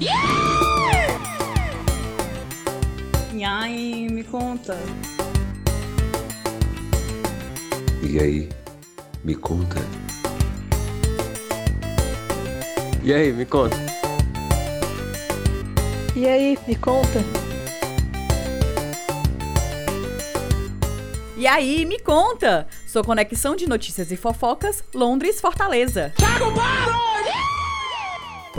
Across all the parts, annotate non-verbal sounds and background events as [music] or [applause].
E aí, me conta. E aí, me conta. E aí, me conta. E aí, me conta. E aí, me conta. Sua conexão de notícias e fofocas, Londres, Fortaleza.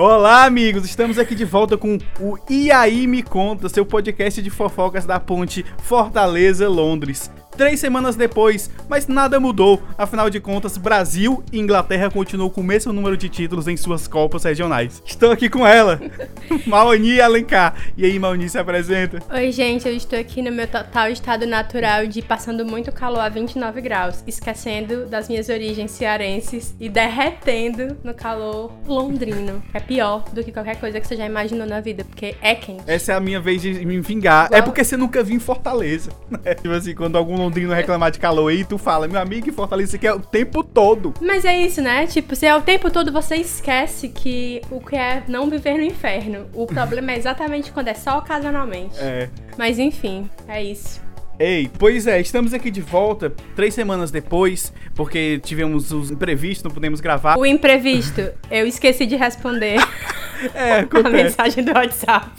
Olá, amigos! Estamos aqui de volta com o E aí Me Conta, seu podcast de fofocas da ponte Fortaleza-Londres. Três semanas depois, mas nada mudou. Afinal de contas, Brasil e Inglaterra continuam com o mesmo número de títulos em suas Copas regionais. Estou aqui com ela, [laughs] Maoni Alencar. E aí, Maoni, se apresenta? Oi, gente, eu estou aqui no meu total estado natural de passando muito calor a 29 graus, esquecendo das minhas origens cearenses e derretendo no calor londrino. É pior do que qualquer coisa que você já imaginou na vida, porque é quente. Essa é a minha vez de me vingar. É porque você nunca viu em Fortaleza. Né? Tipo assim, quando algum londrino reclamar de calor aí, tu fala, meu amigo, em Fortaleza aqui é o tempo todo. Mas é isso, né? Tipo, se é o tempo todo você esquece que o que é não viver no inferno. O problema é exatamente quando é só ocasionalmente. É. Mas enfim, é isso. Ei, pois é, estamos aqui de volta três semanas depois, porque tivemos os imprevistos, não pudemos gravar. O imprevisto, eu esqueci de responder [laughs] É, a acontece. mensagem do WhatsApp.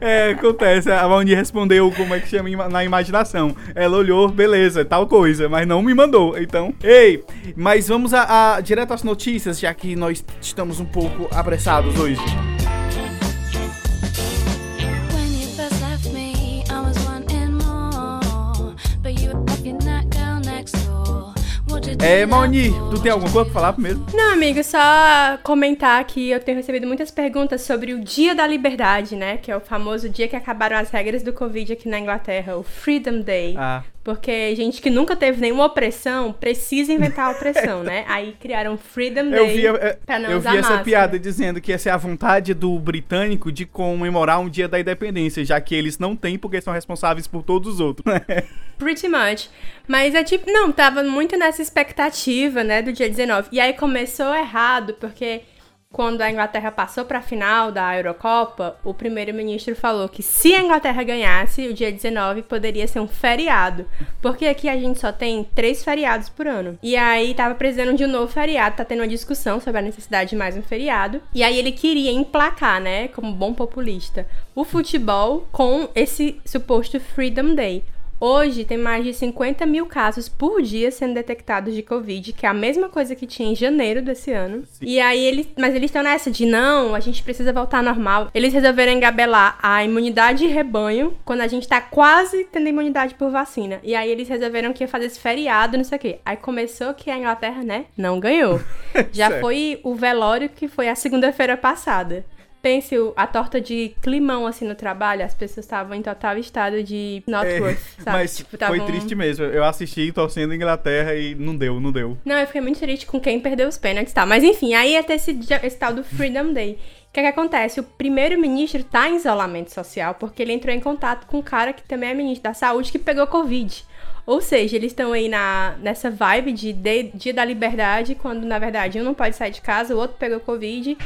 É, acontece. A Mauni respondeu como é que chama na imaginação. Ela olhou, beleza, tal coisa, mas não me mandou. Então, ei, mas vamos a, a- direto às notícias, já que nós estamos um pouco apressados hoje. É, Mauni, tu tem alguma coisa pra falar primeiro? Não, amigo, só comentar que eu tenho recebido muitas perguntas sobre o Dia da Liberdade, né? Que é o famoso dia que acabaram as regras do Covid aqui na Inglaterra, o Freedom Day. Ah, Porque gente que nunca teve nenhuma opressão precisa inventar a opressão, né? Aí criaram Freedom Day eu vi, é, pra não eu usar vi essa máscara. piada dizendo que essa é a vontade do britânico de comemorar um dia da independência, já que eles não têm porque são responsáveis por todos os outros. Pretty much. Mas é tipo, não, tava muito nessa expectativa, né, do dia 19. E aí começou errado, porque quando a Inglaterra passou pra final da Eurocopa, o primeiro-ministro falou que se a Inglaterra ganhasse, o dia 19 poderia ser um feriado. Porque aqui a gente só tem três feriados por ano. E aí tava precisando de um novo feriado, tá tendo uma discussão sobre a necessidade de mais um feriado. E aí ele queria emplacar, né, como bom populista, o futebol com esse suposto Freedom Day. Hoje tem mais de 50 mil casos por dia sendo detectados de Covid, que é a mesma coisa que tinha em janeiro desse ano. E aí eles. Mas eles estão nessa de não, a gente precisa voltar ao normal. Eles resolveram engabelar a imunidade de rebanho quando a gente tá quase tendo imunidade por vacina. E aí eles resolveram que ia fazer esse feriado, não sei o quê. Aí começou que a Inglaterra, né, não ganhou. [laughs] Já foi o velório que foi a segunda-feira passada. Pense a torta de climão assim no trabalho, as pessoas estavam em total estado de not É, worth, sabe? Mas Tipo, foi tavam- triste mesmo. Eu assisti torcendo Inglaterra e não deu, não deu. Não, eu fiquei muito triste com quem perdeu os pênaltis, tá? Mas enfim, aí ia ter esse, esse tal do Freedom Day. O que, que acontece? O primeiro-ministro tá em isolamento social porque ele entrou em contato com um cara que também é ministro da saúde que pegou Covid. Ou seja, eles estão aí na, nessa vibe de, de Dia da Liberdade, quando na verdade um não pode sair de casa, o outro pegou Covid.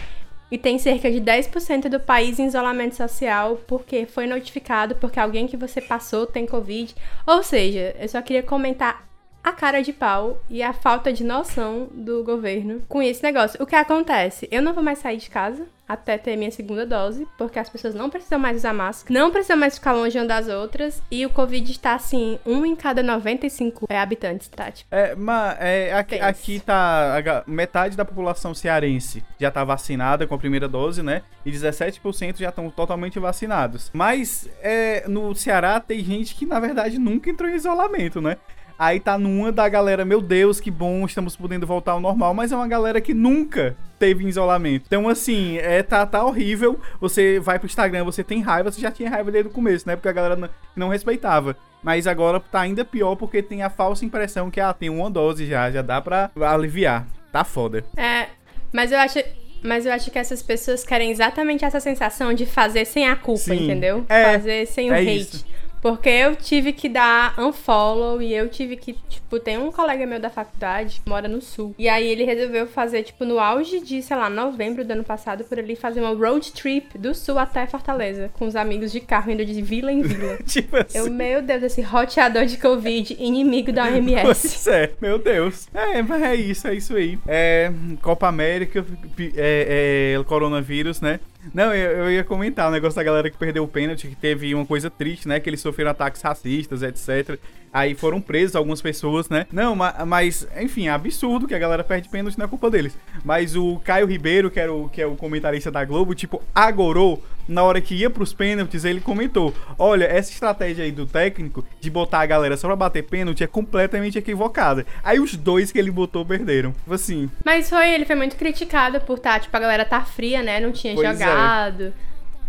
E tem cerca de 10% do país em isolamento social porque foi notificado porque alguém que você passou tem Covid. Ou seja, eu só queria comentar a cara de pau e a falta de noção do governo com esse negócio. O que acontece? Eu não vou mais sair de casa até ter minha segunda dose, porque as pessoas não precisam mais usar máscara, não precisam mais ficar longe uma das outras, e o Covid está assim, um em cada 95 é, habitantes, tá? Tipo, É, mas é, aqui, aqui tá. metade da população cearense já tá vacinada com a primeira dose, né? E 17% já estão totalmente vacinados. Mas é, no Ceará tem gente que, na verdade, nunca entrou em isolamento, né? Aí tá numa da galera, meu Deus, que bom, estamos podendo voltar ao normal, mas é uma galera que nunca teve isolamento. Então, assim, é, tá, tá horrível. Você vai pro Instagram, você tem raiva, você já tinha raiva desde o começo, né? Porque a galera não, não respeitava. Mas agora tá ainda pior porque tem a falsa impressão que ah, tem uma dose já, já dá pra aliviar. Tá foda. É, mas eu acho. Mas eu acho que essas pessoas querem exatamente essa sensação de fazer sem a culpa, Sim. entendeu? É, fazer sem o é hate. isso. Porque eu tive que dar unfollow e eu tive que, tipo, tem um colega meu da faculdade que mora no sul. E aí ele resolveu fazer, tipo, no auge de, sei lá, novembro do ano passado, por ali, fazer uma road trip do sul até Fortaleza, com os amigos de carro indo de vila em vila. [laughs] tipo assim. Eu, meu Deus, esse roteador de Covid, inimigo da OMS. Pois é, meu Deus. É, mas é isso, é isso aí. É, Copa América, pi- é, é, coronavírus, né? Não, eu, eu ia comentar o negócio da galera que perdeu o pênalti, que teve uma coisa triste, né? Que eles sofreram ataques racistas, etc. Aí foram presos algumas pessoas, né? Não, ma- mas, enfim, é absurdo que a galera perde pênalti, não é culpa deles. Mas o Caio Ribeiro, que, era o, que é o comentarista da Globo, tipo, agorou na hora que ia pros pênaltis, ele comentou: Olha, essa estratégia aí do técnico de botar a galera só pra bater pênalti é completamente equivocada. Aí os dois que ele botou perderam. Tipo assim, Mas foi, ele foi muito criticado por tá, tipo, a galera tá fria, né? Não tinha Pois é. jogado.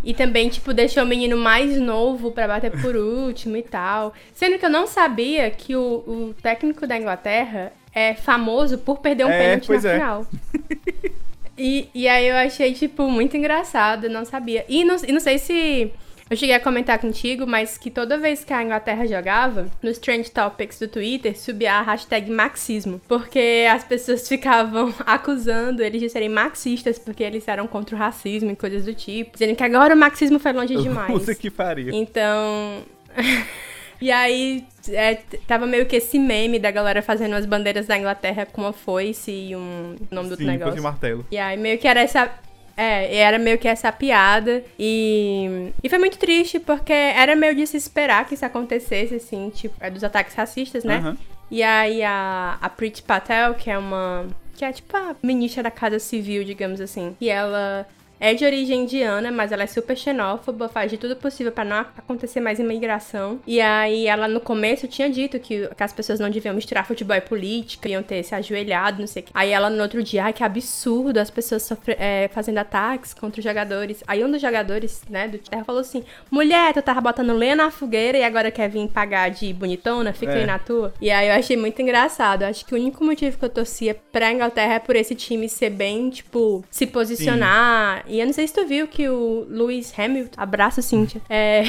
E também, tipo, deixou o menino mais novo pra bater por último e tal. Sendo que eu não sabia que o, o técnico da Inglaterra é famoso por perder um É, pênalti na é. final. [laughs] E, e aí eu achei, tipo, muito engraçado, eu não sabia. E não, e não sei se eu cheguei a comentar contigo, mas que toda vez que a Inglaterra jogava, nos Trend Topics do Twitter, subia a hashtag marxismo. Porque as pessoas [laughs] ficavam acusando eles de serem marxistas, porque eles eram contra o racismo e coisas do tipo. Dizendo que agora o marxismo foi longe [laughs] demais. puta que faria. Então. [laughs] e aí, é, tava meio que esse meme da galera fazendo as bandeiras da Inglaterra com uma foice e um o nome do Sim, negócio. de martelo. E aí meio que era essa. É, era meio que essa piada. E. E foi muito triste, porque era meio de se esperar que isso acontecesse, assim, tipo, é dos ataques racistas, né? Aham. E aí a, a Priti Patel, que é uma. Que é tipo a ministra da Casa Civil, digamos assim. E ela é de origem indiana, mas ela é super xenófoba, faz de tudo possível pra não acontecer mais imigração. E aí ela no começo tinha dito que, que as pessoas não deviam misturar futebol e política, iam ter se ajoelhado, não sei o quê. Aí ela no outro dia, ai que absurdo, as pessoas sofre, é, fazendo ataques contra os jogadores. Aí um dos jogadores, né, do Terra falou assim: mulher, tu tava botando lenha na fogueira e agora quer vir pagar de bonitona, fica É. aí na tua. E aí eu achei muito engraçado. Acho que o único motivo que eu torcia pra Inglaterra é por esse time ser bem, tipo, se posicionar. E eu não sei se tu viu que o Lewis Hamilton, abraço Cíntia, é,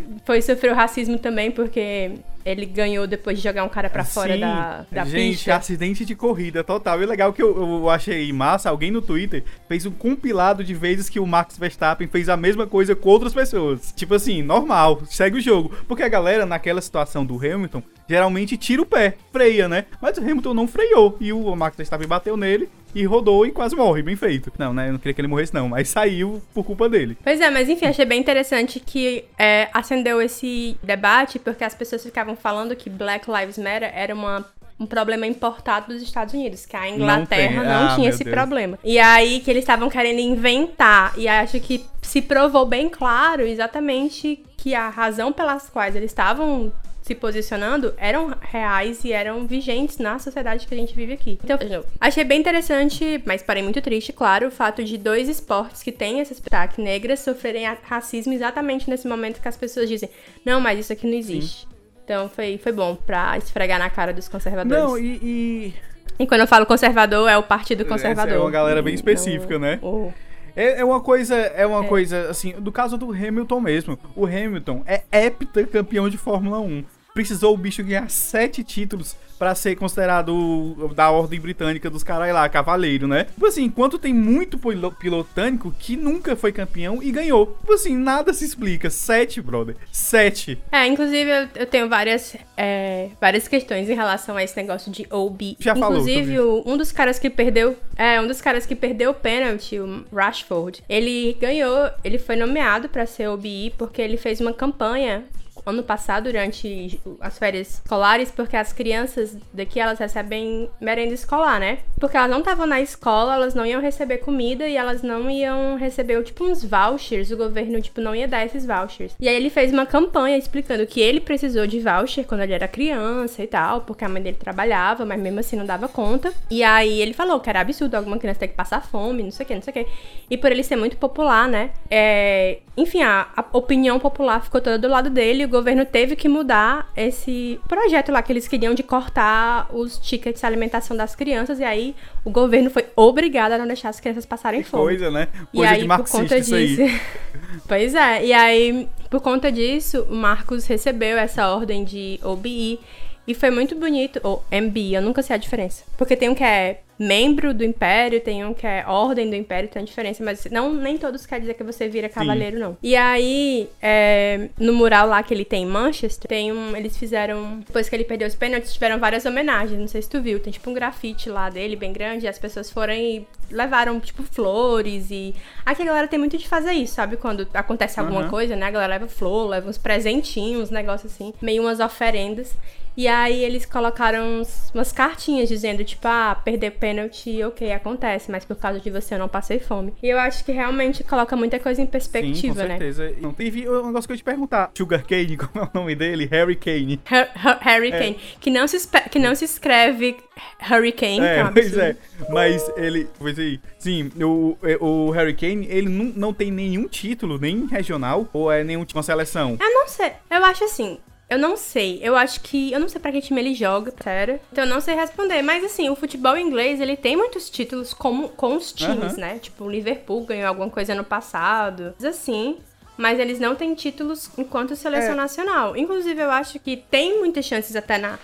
[laughs] foi sofreu racismo também, porque ele ganhou depois de jogar um cara pra fora Sim. da, da Gente, pista. acidente de corrida, total. E legal que eu, eu achei massa, alguém no Twitter fez um compilado de vezes que o Max Verstappen fez a mesma coisa com outras pessoas. Tipo assim, normal, segue o jogo. Porque a galera, naquela situação do Hamilton, geralmente tira o pé, freia, né? Mas o Hamilton não freou. E o Max Verstappen bateu nele e rodou e quase morre, bem feito. Não, né? Eu não queria que ele morresse, não, mas saiu por culpa dele. Pois é, mas enfim, achei bem interessante que é, acendeu esse debate, porque as pessoas ficavam falando que Black Lives Matter era uma, um problema importado dos Estados Unidos, que a Inglaterra tem. não, Ah, tinha esse Deus. problema. E aí que eles estavam querendo inventar, e acho que se provou bem claro exatamente que a razão pelas quais eles estavam se posicionando eram reais e eram vigentes na sociedade que a gente vive aqui. Então, achei bem interessante, mas parei muito triste, claro, o fato de dois esportes que têm esse destaque negras sofrerem racismo exatamente nesse momento que as pessoas dizem: não, mas isso aqui não existe. Então foi, foi bom pra esfregar na cara dos conservadores. Não, e- e E quando eu falo conservador, é o Partido Conservador. Essa é uma galera bem Então, específica, né? É, é uma coisa, é uma coisa, assim, do caso do Hamilton mesmo. O Hamilton é hepta campeão de Fórmula 1. Precisou o bicho ganhar sete títulos pra ser considerado da ordem britânica dos caras lá, cavaleiro, né? Tipo assim, enquanto tem muito pilo- pilotânico que nunca foi campeão e ganhou. Tipo assim, nada se explica. Sete, brother. Sete. É, inclusive eu, eu tenho várias, é, várias questões em relação a esse negócio de OB. Já falou inclusive, sobre o- um dos caras que perdeu. É, um dos caras que perdeu o pênalti, o Rashford, ele ganhou, ele foi nomeado pra ser OBI porque ele fez uma campanha ano passado durante as férias escolares, porque as crianças daqui elas recebem merenda escolar, né? Porque elas não estavam na escola, elas não iam receber comida e elas não iam receber tipo uns vouchers, o governo tipo não ia dar esses vouchers. E aí ele fez uma campanha explicando que ele precisou de voucher quando ele era criança e tal, porque a mãe dele trabalhava, mas mesmo assim não dava conta. E aí ele falou que era absurdo alguma criança ter que passar fome, não sei o que, não sei o que. E por ele ser muito popular, né? É... Enfim, a, a opinião popular ficou toda do lado dele. Governo teve que mudar esse projeto lá que eles queriam de cortar os tickets de alimentação das crianças. E aí o governo foi obrigado a não deixar as crianças passarem Que fome. coisa, né? E Coisa aí, de por conta disso. [laughs] pois é, e aí, por conta disso, o Marcos recebeu essa ordem de OBI e foi muito bonito, ou MBI, eu nunca sei a diferença. Porque tem um que é membro do Império, tem um que é ordem do Império, tem a diferença, mas não, nem todos quer dizer que você vira cavaleiro, não. E aí, é, no mural lá que ele tem em Manchester, tem um. Eles fizeram. Depois que ele perdeu os pênaltis, tiveram várias homenagens. Não sei se tu viu. Tem tipo um grafite lá dele, bem grande, e as pessoas foram e levaram, tipo, flores e. Aqui a galera tem muito de fazer isso, sabe? Quando acontece alguma Aham. coisa, né? A galera leva flor, leva uns presentinhos, uns negócios assim, meio umas oferendas. E aí eles colocaram uns- umas cartinhas dizendo, tipo, ah, perder pênalti, ok, acontece, mas por causa de você eu não passei fome. E eu acho que realmente coloca muita coisa em perspectiva, Sim, com né? certeza. Não, teve um negócio que eu ia te perguntar. Sugar Cane, [laughs] como é o nome dele? Harry Kane. Hur- Hur- Hurricane, que, não se que não se escreve Hurricane, é É, um pois é. Mas ele. Pois aí. Sim, o, o Harry Kane, ele não, não tem nenhum título, nem regional, ou é nenhum uma seleção. Eu não sei. Eu acho assim. Eu não sei. Eu acho que. Eu não sei pra que time ele joga, sério. Então eu não sei responder. Mas assim, o futebol inglês, ele tem muitos títulos com, com os times, Aham. né? Tipo, o Liverpool ganhou alguma coisa no passado. Mas assim. Mas eles não têm títulos enquanto seleção É. nacional. Inclusive, eu acho que tem muitas chances até na,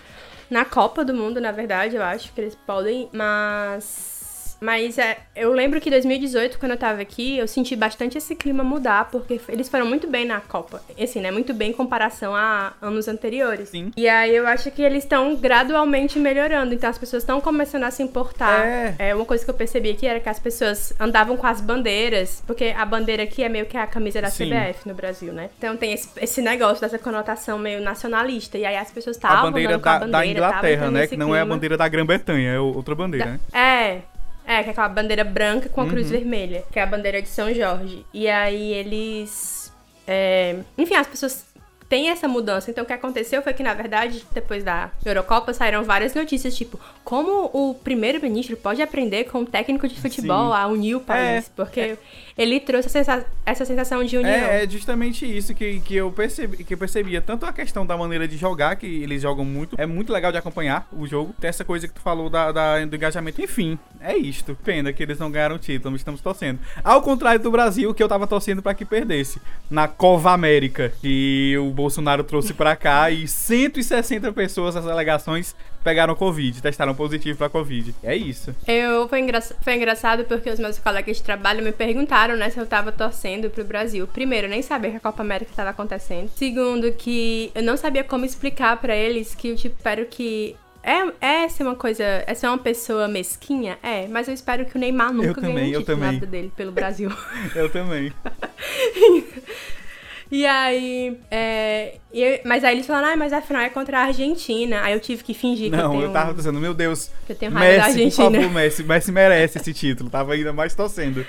na Copa do Mundo, na verdade. Eu acho que eles podem. Mas. Mas é, eu lembro que em 2018, quando eu tava aqui, eu senti bastante esse clima mudar, porque eles foram muito bem na Copa. Assim, né? Muito bem em comparação a anos anteriores. Sim. E aí eu acho que eles estão gradualmente melhorando. Então as pessoas estão começando a se importar. É. uma coisa que eu percebi aqui era que as pessoas andavam com as bandeiras, porque a bandeira aqui é meio que a camisa da Sim. CBF no Brasil, né? Então tem esse, esse negócio dessa conotação meio nacionalista. E aí as pessoas A estavam bandeira com a da, bandeira, da Inglaterra, né? Que não é a clima. bandeira da Grã-Bretanha, é outra bandeira, né? É. É, que é aquela bandeira branca com a Uhum. cruz vermelha, que é a bandeira de São Jorge. E aí eles. é, Enfim, as pessoas têm essa mudança. Então o que aconteceu foi que, na verdade, depois da Eurocopa saíram várias notícias, tipo, como o primeiro-ministro pode aprender com o técnico de futebol Sim. a unir o país. É, Porque ele trouxe essa sensa- essa sensação de união. É, é justamente isso que, que, eu percebi, que eu percebia. Tanto a questão da maneira de jogar, que eles jogam muito. É muito legal de acompanhar o jogo. Tem essa coisa que tu falou da, da- do engajamento. Enfim, é isto. Pena que eles não ganharam o título, mas estamos torcendo. Ao contrário do Brasil, que eu tava torcendo pra que perdesse. Na Cova América, que o Bolsonaro trouxe pra cá e 160 pessoas, as delegações, pegaram Covid, testaram positivo pra Covid. É isso. Eu, foi, engra- foi engraçado porque os meus colegas de trabalho me perguntaram, né, se eu tava torcendo pro Brasil. Primeiro, eu nem sabia que a Copa América tava acontecendo. Segundo, que eu não sabia como explicar pra eles que eu tipo, espero que. É, é ser uma coisa. É ser uma pessoa mesquinha? É, mas eu espero que o Neymar nunca ganhe também, um eu título na também. vida dele pelo Brasil. [laughs] Eu também. [laughs] E aí. É, e eu- mas aí eles falaram, ah, mas afinal é contra a Argentina. Aí eu tive que fingir que eu Não, tenho. eu tava dizendo, meu Deus, que eu tenho raiva da Messi, por Argentina. favor, Messi. Messi merece esse título. Tava ainda mais torcendo.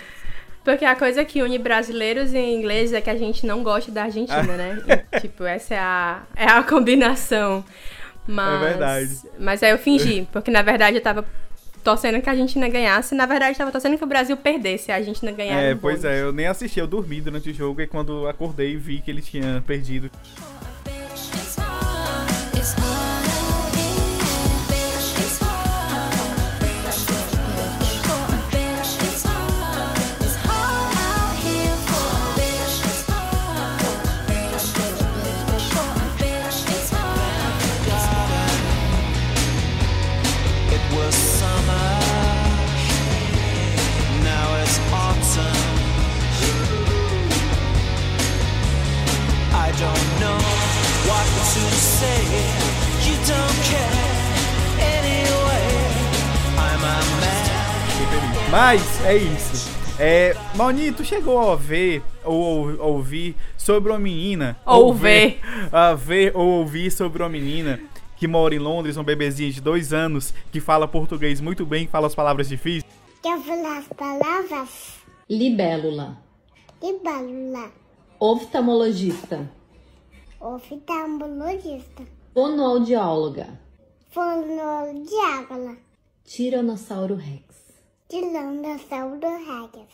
Porque a coisa que une brasileiros e ingleses é que a gente não gosta da Argentina, né? E, tipo, essa é a, é a combinação. Mas, É verdade. Mas aí eu fingi, [laughs] porque na verdade eu tava torcendo que a Argentina ganhasse. Na verdade, eu tava torcendo que o Brasil perdesse. A Argentina ganhar. É, pois bônus. é, eu nem assisti, eu dormi durante o jogo e quando acordei vi que ele tinha perdido. Mas é isso. É, Mauni, tu chegou a ver ou ou- ouvir sobre uma menina. Ou ver. A ver ou ouvir sobre uma menina que mora em Londres, um bebezinho de dois anos, que fala português muito bem, que fala as palavras difíceis. Quer falar as palavras? Libélula. Libélula, Oftalmologista. oftalmologista, Fonoaudióloga. fonoaudióloga, Tiranossauro Rex. tiranossauro rex,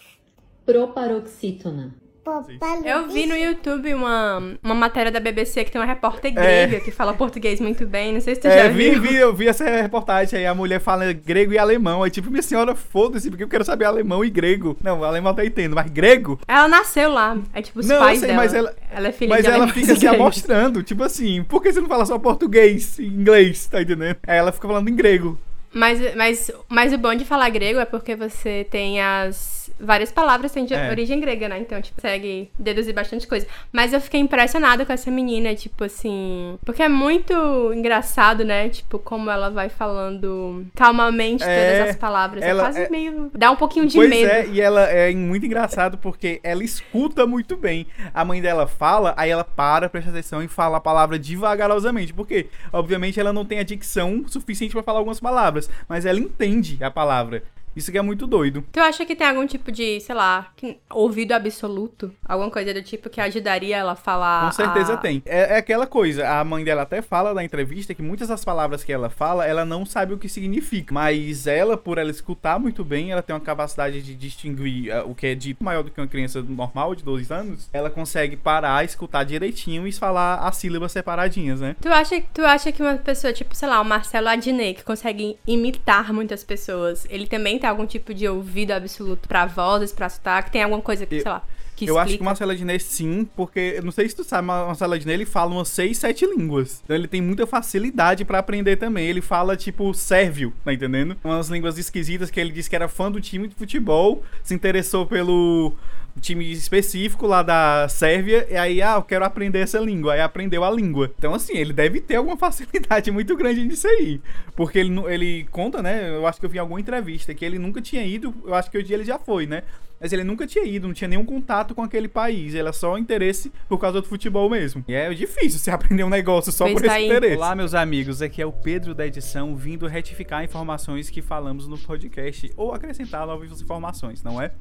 Proparoxítona. Papai Eu vi no YouTube uma, uma matéria da BBC que tem uma repórter É. grega que fala português muito bem. Não sei se tu É, já vi, viu. vi, eu vi essa reportagem aí, a mulher fala grego e alemão. Aí, tipo, minha senhora, foda-se, porque eu quero saber alemão e grego. Não, alemão até entendo, mas grego? Ela nasceu lá. É tipo os Não, pais sei, dela. mas ela- é filha Mas de ela fica se amostrando, tipo assim, por que você não fala só português e inglês, tá entendendo? Aí ela fica falando em grego. Mas, mas, mas o bom de falar grego é porque você tem as. Várias palavras têm de É. origem grega, né? Então, tipo, consegue deduzir bastante coisa. Mas eu fiquei impressionada com essa menina, tipo assim. Porque é muito engraçado, né? Tipo, como ela vai falando calmamente É, todas as palavras. ela é quase é- meio. Dá um pouquinho de pois medo. é, e ela é muito engraçado porque ela escuta muito bem. A mãe dela fala, aí ela para, presta atenção e fala a palavra devagarosamente. Porque, obviamente, ela não tem a dicção suficiente pra falar algumas palavras, mas ela entende a palavra. Isso que é muito doido. Tu acha que tem algum tipo de, sei lá, ouvido absoluto? Alguma coisa do tipo que ajudaria ela a falar. Com certeza a- tem. É, é aquela coisa, a mãe dela até fala na entrevista que muitas das palavras que ela fala, ela não sabe o que significa. Mas ela, por ela escutar muito bem, ela tem uma capacidade de distinguir eh, o que é dito maior do que uma criança normal de 12 anos. Ela consegue parar, escutar direitinho e falar as sílabas separadinhas, né? Tu acha, tu acha que uma pessoa, tipo, sei lá, o Marcelo Adnet, que consegue imitar muitas pessoas, ele também tem algum tipo de ouvido absoluto pra vozes, pra sotaque? Tem alguma coisa que, Eu- sei lá, que Eu acho que explica? o Marcelo Adnet sim, porque eu não sei se tu sabe, mas o Marcelo Adnet ele fala umas 6, 7 línguas. Então ele tem muita facilidade pra aprender também. Ele fala tipo sérvio, tá entendendo? Umas línguas esquisitas que ele disse que era fã do time de futebol, se interessou pelo time específico lá da Sérvia, e aí, ah, eu quero aprender essa língua. Aí aprendeu a língua. Então, assim, ele deve ter alguma [laughs] facilidade muito grande nisso aí. Porque ele, ele conta, né? Eu acho que eu vi em alguma entrevista que ele nunca tinha ido. Eu acho que hoje ele já foi, né? Mas ele nunca tinha ido, não tinha nenhum contato com aquele país. Ele é só interesse por causa do futebol mesmo. E é difícil você [laughs] aprender um negócio só por tá esse aí. interesse. Olá, meus amigos. Aqui é o Pedro da edição, vindo retificar informações que falamos no podcast ou acrescentar novas informações, não é?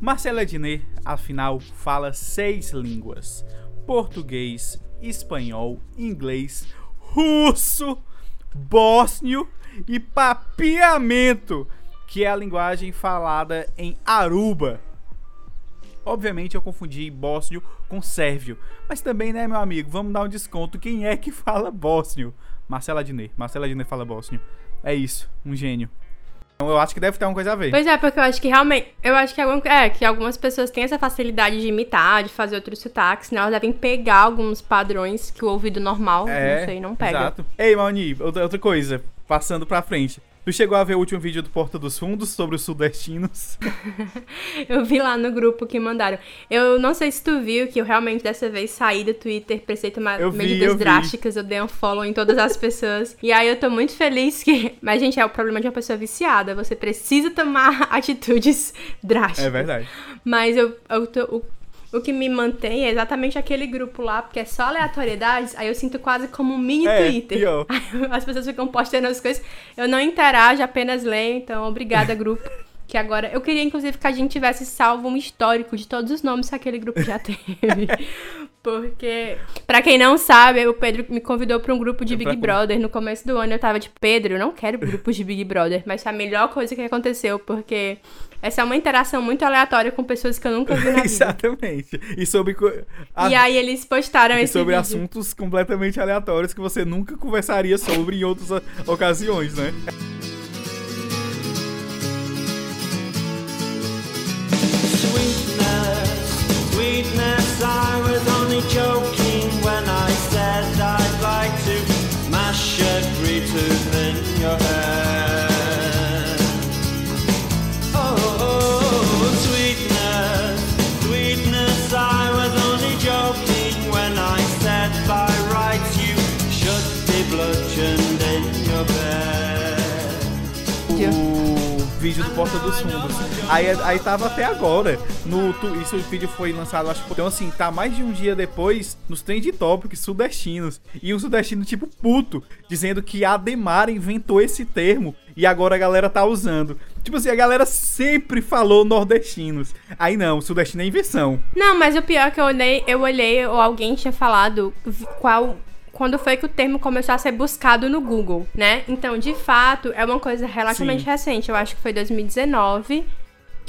Marcela Adnet, afinal, fala seis línguas: português, espanhol, inglês, russo, bósnio e papiamento, que é a linguagem falada em Aruba. Obviamente eu confundi bósnio com sérvio, mas também, né, meu amigo, vamos dar um desconto. Quem é que fala bósnio? Marcela Adnet. Marcela Adnet fala bósnio. É isso, um gênio. Então eu acho que deve ter uma coisa a ver. Pois é, porque eu acho que realmente. Eu acho que, algum, é, que algumas pessoas têm essa facilidade de imitar, de fazer outros sotaques, né? Elas devem pegar alguns padrões que o ouvido normal, não sei, não pega. É, Exato. Ei, Mauni, outra, outra coisa, passando pra frente. Tu chegou a ver o último vídeo do Porta dos Fundos sobre os sudestinos? [laughs] Eu vi lá no grupo que mandaram. Eu não sei se tu viu que eu realmente dessa vez saí do Twitter, precisei tomar Eu vi, medidas eu vi. drásticas, eu dei um follow em todas as pessoas. e aí eu tô muito feliz que. [laughs] Mas, gente, é o problema de uma pessoa viciada. Você precisa tomar [laughs] atitudes drásticas. É verdade. Mas eu, eu tô- o, o que me mantém é exatamente aquele grupo lá, porque é só aleatoriedades, aí eu sinto quase como um mini É, Twitter. pior. [laughs] As pessoas ficam postando as coisas, eu não interajo, apenas leio, então obrigada, grupo. Que agora, eu queria inclusive que a gente tivesse salvo um histórico de todos os nomes que aquele grupo já [laughs] teve. Porque, pra quem não sabe, o Pedro me convidou pra um grupo de É Big Brother. No começo do ano eu tava tipo, Pedro, eu não quero grupos de Big Brother. Mas foi a melhor coisa que aconteceu, porque essa é uma interação muito aleatória com pessoas que eu nunca vi na [laughs] vida. Exatamente. E sobre, a- E aí eles postaram e esse sobre vídeo. assuntos completamente aleatórios que você nunca conversaria sobre em outras ocasiões, né? Sweetness, I was only joking Porta dos Fundos. Aí, aí tava até agora. No, tu- isso o vídeo foi lançado, acho que. Então, assim, tá mais de um dia depois nos trend topics sudestinos. E um sudestino tipo puto, dizendo que a Demara inventou esse termo e agora a galera tá usando. Tipo assim, a galera sempre falou nordestinos. Aí não, sudestino é invenção. Não, mas o pior é que eu olhei, eu olhei, ou alguém tinha falado qual. Quando foi que o termo começou a ser buscado no Google, né? Então, de fato, é uma coisa relativamente Sim. recente. Eu acho que foi 2019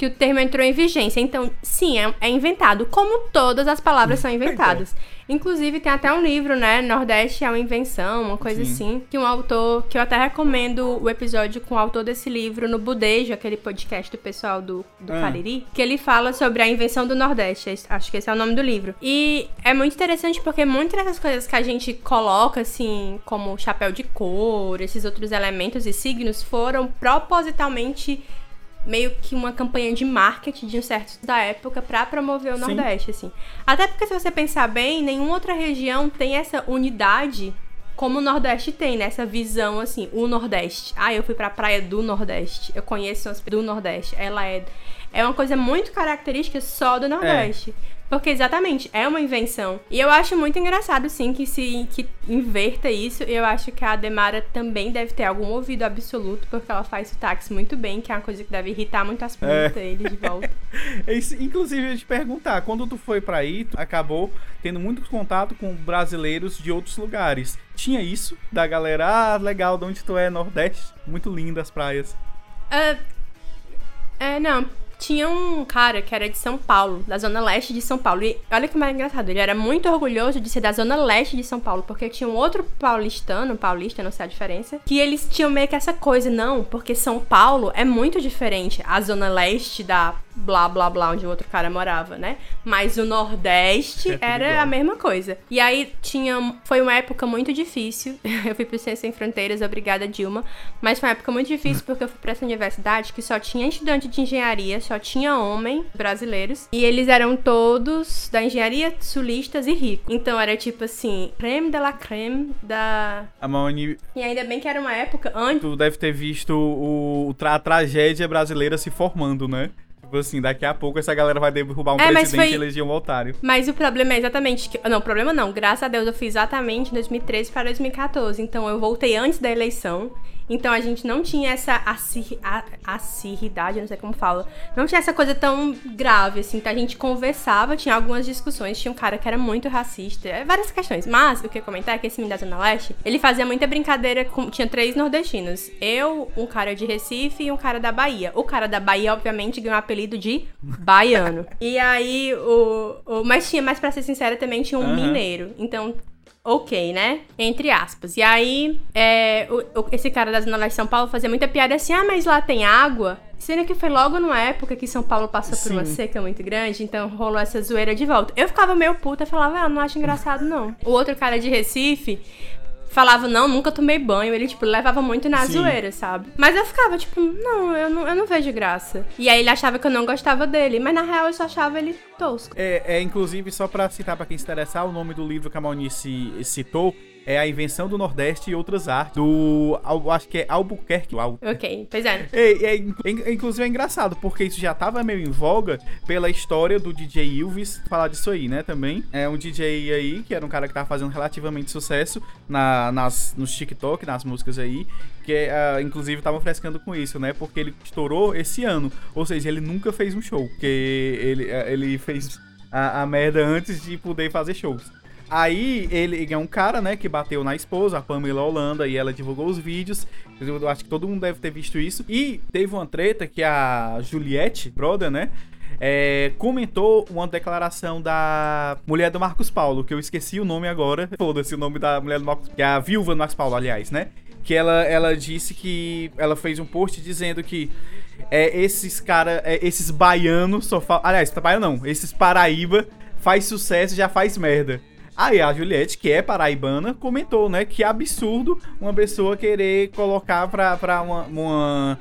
que o termo entrou em vigência. Então, sim, é, é inventado, como todas as palavras são [laughs] inventadas. Inclusive, tem até um livro, né? Nordeste é uma invenção, uma coisa Sim. assim. Que um autor, que eu até recomendo o episódio com o autor desse livro no Budejo, aquele podcast do pessoal do, do Ah. Cariri, que ele fala sobre a invenção do Nordeste. Acho que esse é o nome do livro. E é muito interessante porque muitas dessas coisas que a gente coloca, assim, como chapéu de couro, esses outros elementos e signos, foram propositalmente meio que uma campanha de marketing de um certo da época pra promover o Sim. Nordeste, assim. Até porque se você pensar bem, nenhuma outra região tem essa unidade como o Nordeste tem, né? Essa visão assim, o Nordeste. Ah, eu fui pra praia do Nordeste. Eu conheço as do Nordeste. Ela é é uma coisa muito característica só do Nordeste. Porque exatamente, é uma invenção. E eu acho muito engraçado, sim, que se que inverta isso. Eu acho que a Demara também deve ter algum ouvido absoluto, porque ela faz sotaques muito bem, que é uma coisa que deve irritar muito as putas ele de volta. [laughs] É isso, inclusive, eu ia te perguntar, quando tu foi pra aí, tu acabou tendo muito contato com brasileiros de outros lugares. Tinha isso? Da galera, ah, legal, de onde tu é, Nordeste? Muito lindas as praias. Ah, é, não. Tinha um cara que era de São Paulo, da zona leste de São Paulo. E olha que mais engraçado, ele era muito orgulhoso de ser da zona leste de São Paulo, porque tinha um outro paulistano, paulista, não sei a diferença, que eles tinham meio que essa coisa, não, porque São Paulo é muito diferente a zona leste da blá blá blá onde o outro cara morava, né? Mas o Nordeste É era igual. a mesma coisa. E aí tinha. Foi uma época muito difícil. [laughs] Eu fui pro Ciência Sem Fronteiras, obrigada, Dilma. Mas foi uma época muito difícil porque eu fui pra essa universidade que só tinha estudante de engenharia, só tinha homem brasileiros. E eles eram todos da engenharia, sulistas e ricos. Então era tipo assim, creme de la creme da. A Maoni, E ainda bem que era uma época antes. tu deve ter visto o, a tragédia brasileira se formando, né? Tipo assim, daqui a pouco essa galera vai derrubar um É, presidente foi- e eleger um otário. Mas o problema é exatamente que. Não, o problema não. Graças a Deus eu fui exatamente de 2013 para 2014. Então eu voltei antes da eleição. Então a gente não tinha essa acir, a, acirridade, eu não sei como fala. Não tinha essa coisa tão grave, assim. Então a gente conversava, tinha algumas discussões. Tinha um cara que era muito racista. é, Várias questões. Mas o que eu ia comentar é que esse menino da Zona Leste, ele fazia muita brincadeira com. Tinha três nordestinos. Eu, um cara de Recife e um cara da Bahia. O cara da Bahia, obviamente, ganhou o apelido de baiano. e aí, o, o. Mas tinha, mas pra ser sincera, também tinha um Aham. mineiro. Então, ok, né? Entre aspas. E aí, é, o- o- esse cara da Zona Leste de São Paulo fazia muita piada assim, ah, mas lá tem água. Sendo que foi logo numa época que São Paulo passou por uma Sim. seca muito grande, então rolou essa zoeira de volta. Eu ficava meio puta, falava, ah, não acho engraçado não. O outro cara de Recife falava, não, nunca tomei banho. Ele, tipo, levava muito na Sim. zoeira, sabe? Mas eu ficava, tipo, não eu, não, eu não vejo graça. E aí ele achava que eu não gostava dele, mas na real eu só achava ele tosco. É, é, inclusive, só pra citar pra quem se interessar, o nome do livro que a Maunice citou é A Invenção do Nordeste e Outras Artes, do, acho que é Albuquerque. Al- Ok, pois é. É, é, é, inclusive é engraçado, porque isso já tava meio em voga pela história do DJ Ilves falar disso aí, né, também. É um DJ aí, que era um cara que tava fazendo relativamente sucesso na, nas, nos TikTok, nas músicas aí, que ah, inclusive tava frescando com isso, né, porque ele estourou esse ano, ou seja, ele nunca fez um show, porque ele, ah, ele fez a, a merda antes de poder fazer shows. Aí ele é um cara, né, que bateu na esposa, a Pamela Holanda, e ela divulgou os vídeos. Eu acho que todo mundo deve ter visto isso. E teve uma treta que a Juliette, brother, né? é, comentou uma declaração da mulher do Marcos Paulo, que eu esqueci o nome agora. [laughs] Foda-se o nome da mulher do Marcos que é a viúva do Marcos Paulo, aliás, né? Que ela, ela disse que. Ela fez um post dizendo que é, esses cara, é, esses baianos só falam. Aliás, baiano não, esses Paraíba faz sucesso já faz merda. Aí a Juliette, que é paraibana, comentou, né, que absurdo uma pessoa querer colocar pra, pra uma, uma-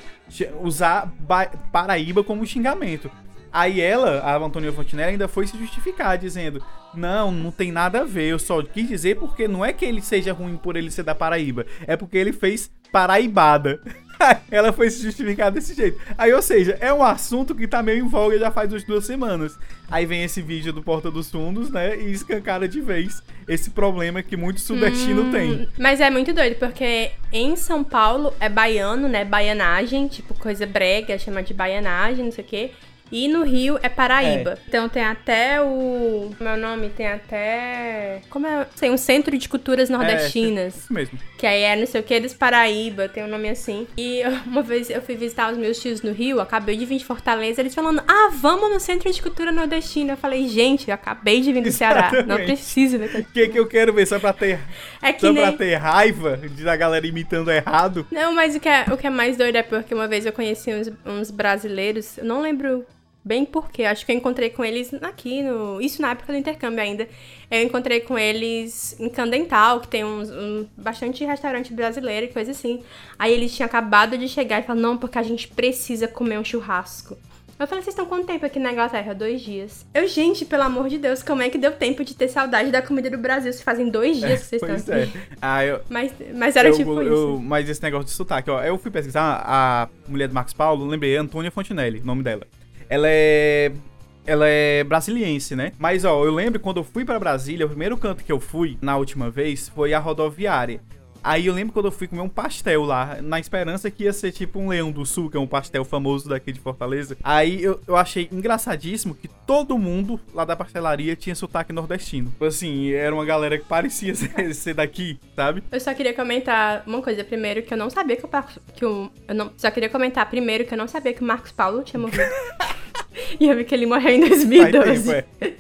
usar ba- Paraíba como xingamento. Aí ela, a Antônia Fontinella, ainda foi se justificar, dizendo: Não, não tem nada a ver, eu só quis dizer porque não é que ele seja ruim por ele ser da Paraíba, é porque ele fez paraibada. [laughs] ela foi se justificar desse jeito. Aí, ou seja, é um assunto que tá meio em voga já faz umas duas semanas. Aí vem esse vídeo do Porta dos Fundos, né, e escancara de vez esse problema que muito sudestino tem. Mas é muito doido, porque em São Paulo é baiano, né? Baianagem, tipo coisa brega, chama de baianagem, não sei o quê. E no Rio é Paraíba. Então tem até o. Meu nome tem até. Como é? Sei, um centro de culturas nordestinas. Isso mesmo. Que aí é não sei o que dos Paraíba, tem um nome assim. E uma vez eu fui visitar os meus tios no Rio, acabei de vir de Fortaleza, eles falando, ah, vamos no Centro de Cultura Nordestina. Eu falei, gente, eu acabei de vir do Ceará, não Exatamente. preciso ver. O que, que eu quero ver? Só pra ter, É que só pra nem... ter raiva de da galera imitando errado? Não, mas o que, é, o que é mais doido é porque uma vez eu conheci uns, uns brasileiros, eu não lembro bem porquê, acho que eu encontrei com eles aqui, no, isso na época do intercâmbio ainda. Eu encontrei com eles em Candental, que tem uns, um, bastante restaurante brasileiro e coisa assim. Aí eles tinham acabado de chegar e falaram, não, porque a gente precisa comer um churrasco. Eu falei, vocês estão quanto tempo aqui na Inglaterra? Dois dias. Eu, gente, pelo amor de Deus, como é que deu tempo de ter saudade da comida do Brasil se fazem dois dias que vocês estão é. aqui? Ah, eu, Mas, mas era eu- tipo eu- isso. Mas esse negócio de sotaque, ó. Eu fui pesquisar a mulher do Marcos Paulo, lembrei, é Antônia Fontinelli, o nome dela. Ela é. Ela é brasiliense, né? Mas, ó, eu lembro quando eu fui pra Brasília, o primeiro canto que eu fui na última vez foi a rodoviária. Aí eu lembro quando eu fui comer um pastel lá, na esperança que ia ser tipo um Leão do Sul, que é um pastel famoso daqui de Fortaleza. Aí eu, eu achei engraçadíssimo que todo mundo lá da pastelaria tinha sotaque nordestino. Tipo Assim, era uma galera que parecia [laughs] ser, ser daqui, sabe? Eu só queria comentar uma coisa primeiro, que eu não sabia que o. Que o, eu não, só queria comentar primeiro que eu não sabia que o Marcos Paulo tinha morrido. [laughs] e eu vi que ele morreu em Faz 2012. tempo, é.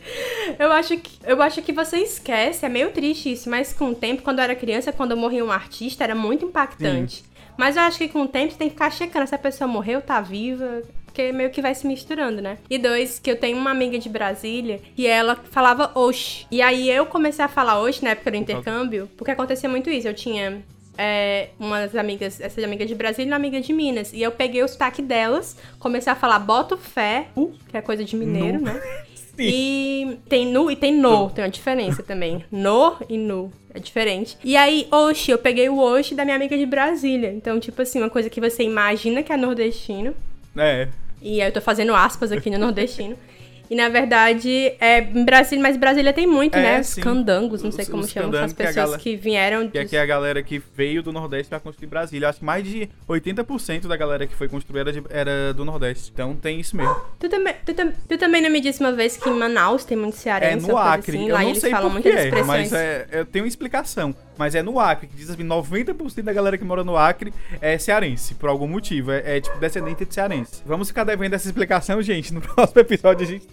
Eu acho, que, eu acho que você esquece, é meio triste isso, mas com o tempo, quando eu era criança, quando morria um artista, era muito impactante. Mas eu acho que com o tempo você tem que ficar checando se a pessoa morreu, tá viva, porque meio que vai se misturando, né? E dois, que eu tenho uma amiga de Brasília e ela falava oxe. E aí eu comecei a falar oxe na época do intercâmbio, porque acontecia muito isso. Eu tinha é, umas amigas, essa amiga de Brasília e uma amiga de Minas. E eu peguei o sotaque delas, comecei a falar boto fé, uh, que é coisa de mineiro, né? [laughs] E tem nu e tem no, tem uma diferença também. No e nu. É diferente. E aí, oxe, eu peguei o oxe da minha amiga de Brasília. Então, tipo assim, uma coisa que você imagina que é nordestino. É. E aí eu tô fazendo aspas aqui no nordestino. [laughs] E na verdade, é Brasília, mas Brasília tem muito, É, né? Os sim. candangos, não Os- sei como os chamam, as que pessoas gala- que vieram Que dos- aqui é a galera que veio do Nordeste pra construir Brasília. Acho que mais de 80% da galera que foi construir era, era do Nordeste. Então tem isso mesmo. Tu também, tu, tu também não me disse uma vez que em Manaus tem muito É cearense, no uma coisa Acre. assim, eu lá não eles sei falam muitas expressões. mas é, eu tenho uma explicação. Mas é no Acre, que diz assim, 90% da galera que mora no Acre é cearense, por algum motivo. É, é, tipo descendente de cearense. Vamos ficar devendo essa explicação, gente. No [laughs] próximo episódio a gente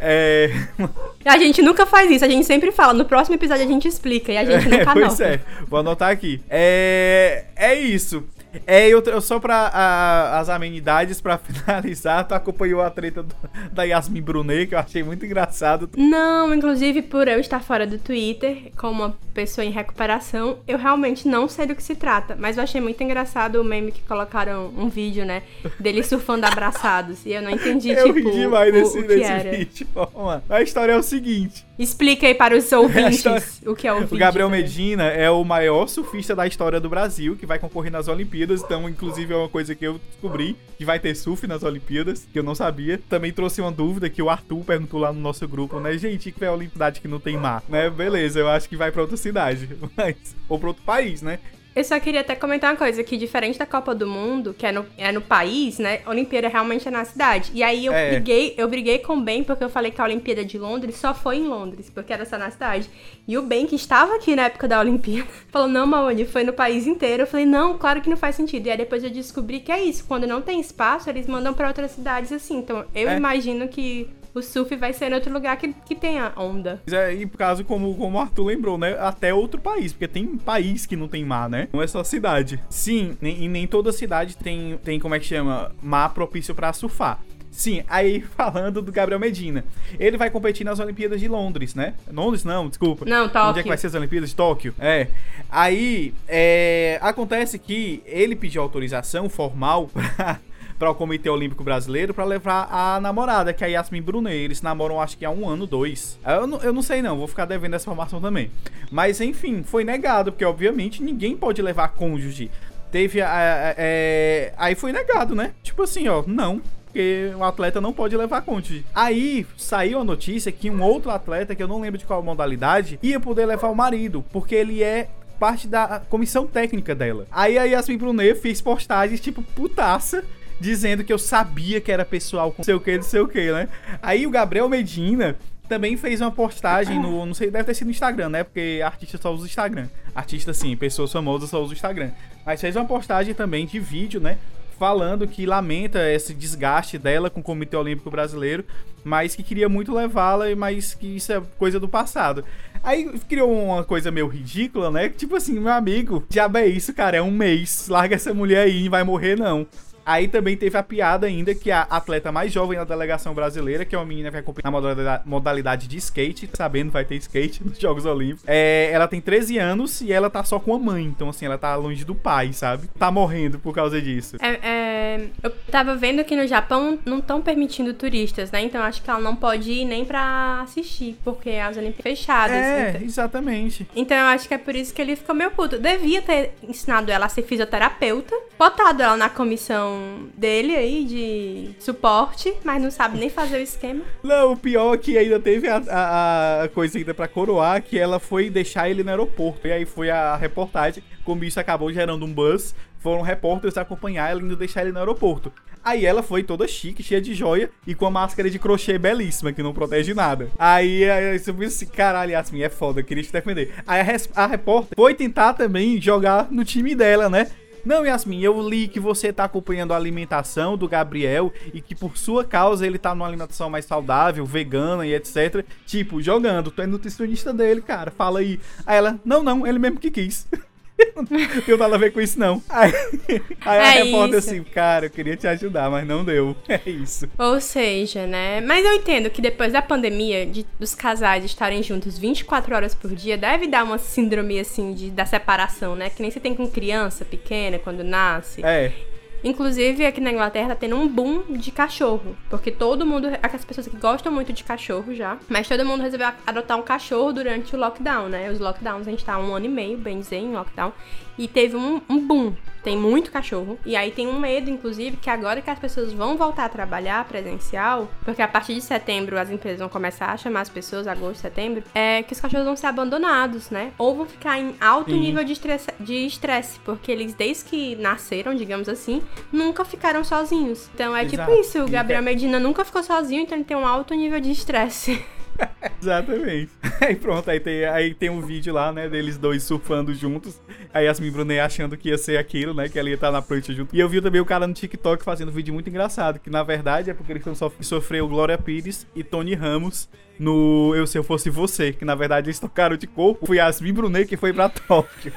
É... [laughs] A gente nunca faz isso, a gente sempre fala, no próximo episódio a gente explica e a gente nunca pois anota. é, vou anotar aqui. É, é isso. É, eu, eu só pra a- as amenidades, pra [laughs] finalizar, tu acompanhou a treta do- da Yasmin Brunet, que eu achei muito engraçado. Não, inclusive por eu estar fora do Twitter, como uma pessoa em recuperação, eu realmente não sei do que se trata. Mas eu achei muito engraçado o meme que colocaram um vídeo, né? Deles surfando abraçados. E eu não entendi, [laughs] eu tipo, ri demais o, nesse, o que nesse era. vídeo. [laughs] A história é o seguinte: Explica aí para os ouvintes o que é o o vídeo. Gabriel também. Medina é o maior surfista da história do Brasil, que vai concorrer nas Olimpíadas. Então, inclusive, é uma coisa que eu descobri: que vai ter surf nas Olimpíadas, que eu não sabia. Também trouxe uma dúvida que o Arthur perguntou lá no nosso grupo, né? Gente, que é a Olimpíada que não tem mar? Né? Beleza, eu acho que vai pra outra cidade. [laughs] Mas, ou pra outro país, né? Eu só queria até comentar uma coisa, que diferente da Copa do Mundo, que é no, é no país, né? A Olimpíada realmente é na cidade. E aí eu É. briguei, eu briguei com o Ben, porque eu falei que a Olimpíada de Londres só foi em Londres, porque era só na cidade. E o Ben, que estava aqui na época da Olimpíada, [laughs] falou, não, Maoni, foi no país inteiro. Eu falei, não, claro que não faz sentido. E aí depois eu descobri que é isso. Quando não tem espaço, eles mandam pra outras cidades assim. Então eu É. imagino que o surf vai ser em outro lugar que, que tenha onda. É, E por caso, como, como o Arthur lembrou, né? Até outro país, porque tem país que não tem mar, né? Não é só cidade. Sim, nem, e nem toda cidade tem, tem, como é que chama? Mar propício pra surfar. Sim, aí [laughs] falando do Gabriel Medina. Ele vai competir nas Olimpíadas de Londres, né? Londres não, desculpa. Não, Onde é Tóquio. que vai ser as Olimpíadas de Tóquio? É. Aí, é, acontece que ele pediu autorização formal [laughs] pra, para o Comitê Olímpico Brasileiro pra levar a namorada, que é a Yasmin Brunet. Eles namoram acho que há um ano, dois. Eu não, eu não sei não, vou ficar devendo essa informação também. Mas enfim, foi negado, porque obviamente ninguém pode levar cônjuge. Teve a, a- é, aí foi negado, né? Tipo assim, ó, não. Porque o atleta não pode levar cônjuge. Aí saiu a notícia que um outro atleta, que eu não lembro de qual modalidade, ia poder levar o marido, porque ele é parte da comissão técnica dela. Aí a Yasmin Brunet fez postagens tipo putaça dizendo que eu sabia que era pessoal com sei o que, não sei o que, né? Aí o Gabriel Medina também fez uma postagem no. Não sei, deve ter sido no Instagram, né? Porque artista só usa o Instagram. Artista, sim, pessoas famosas só usam o Instagram. Mas fez uma postagem também de vídeo, né? Falando que lamenta esse desgaste dela com o Comitê Olímpico Brasileiro, mas que queria muito levá-la, mas que isso é coisa do passado. Aí criou uma coisa meio ridícula, né? Tipo assim, meu amigo, diabo é isso, cara, é um mês. Larga essa mulher aí, não vai morrer não. Aí também teve a piada ainda que a atleta mais jovem da delegação brasileira, que é uma menina que vai competir na modalidade, de skate, sabendo que vai ter skate [laughs] nos Jogos Olímpicos. É, ela tem 13 anos e ela tá só com a mãe. Então, assim, ela tá longe do pai, sabe? Tá morrendo por causa disso. É, é, eu tava vendo que no Japão não estão permitindo turistas, né? Então acho que ela não pode ir nem pra assistir, porque as Olimpíadas fechadas. É, Então, exatamente. então eu acho que é por isso que ele ficou meio puto. Devia ter ensinado ela a ser fisioterapeuta, botado ela na comissão dele aí de suporte, mas não sabe nem fazer o esquema. Não, o pior é que ainda teve a, a- a coisa ainda pra coroar, que ela foi deixar ele no aeroporto. E aí foi a reportagem, como isso acabou gerando um buzz, foram repórteres acompanhar ela ainda deixar ele no aeroporto. Aí ela foi toda chique, cheia de joia e com a máscara de crochê belíssima, que não protege nada. Aí, você pensa assim, caralho, Yasmin, é foda, eu queria te defender. Aí a, a repórter foi tentar também jogar no time dela, né? Não, Yasmin, eu li que você tá acompanhando a alimentação do Gabriel e que por sua causa ele tá numa alimentação mais saudável, vegana e etc. Tipo, jogando, tu é nutricionista dele, cara, fala aí. Aí ela, não, não, ele mesmo que quis. [laughs] [laughs] não tem nada a ver com isso, não. Aí, aí a É repórter isso. assim, cara, eu queria te ajudar, mas não deu. [laughs] É isso. Ou seja, né? Mas eu entendo que depois da pandemia, de, dos casais estarem juntos 24 horas por dia, deve dar uma síndrome, assim, de, da separação, né? Que nem você tem com criança pequena quando nasce. É, Inclusive, aqui na Inglaterra tá tendo um boom de cachorro. Porque todo mundo. Aquelas pessoas que gostam muito de cachorro já. Mas todo mundo resolveu adotar um cachorro durante o lockdown, né? Os lockdowns, a gente tá um ano e meio, bem dizer, em lockdown. E teve um, um boom. Tem muito cachorro. E aí tem um medo, inclusive, que agora que as pessoas vão voltar a trabalhar presencial, porque a partir de setembro as empresas vão começar a chamar as pessoas, agosto, setembro, é que os cachorros vão ser abandonados, né? Ou vão ficar em alto Sim. nível de estresse, de estresse, porque eles, desde que nasceram, digamos assim, nunca ficaram sozinhos. Então é Exato. tipo isso, o Gabriel é- Medina nunca ficou sozinho, então ele tem um alto nível de estresse. [laughs] [laughs] Exatamente. Aí pronto, aí tem, aí tem um vídeo lá, né, deles dois surfando juntos. Aí Yasmin Brunet achando que ia ser aquilo, né, que ela ia estar na prancha junto. E eu vi também o cara no TikTok fazendo um vídeo muito engraçado, que na verdade é porque eles estão sof sofreu Glória Pires e Tony Ramos no Eu Se Eu Fosse Você, que na verdade eles tocaram de corpo. Foi Yasmin Brunet que foi pra Tóquio.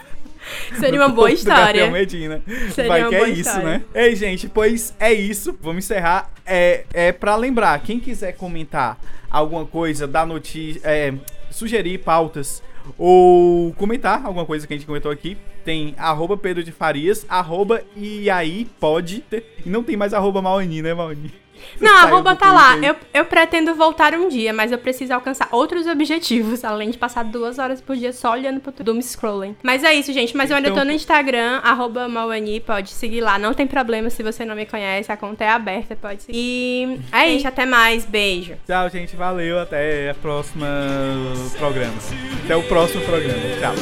[laughs] Seria uma boa história. Medina. Seria Vai uma que é isso, história. né? Ei, gente, pois é isso. Vamos encerrar. É, é para lembrar, quem quiser comentar alguma coisa da notícia, é, sugerir pautas ou comentar alguma coisa que a gente comentou aqui, tem arroba Pedro de Farias, arroba e aí pode ter. E não tem mais arroba Maoni, né, Maoni? Não, Saiu arroba tá lá. Eu, eu pretendo voltar um dia, mas eu preciso alcançar outros objetivos, [laughs] além de passar duas horas por dia só olhando pro doom scrolling. Mas é isso, gente. Mas eu ainda tô Então- no Instagram, arroba Mauani, pode seguir lá. Não tem problema se você não me conhece, a conta é aberta, pode seguir. E é isso, até mais. Beijo. Tchau, gente. Valeu. Até a próxima programa. Até o próximo programa. Tchau.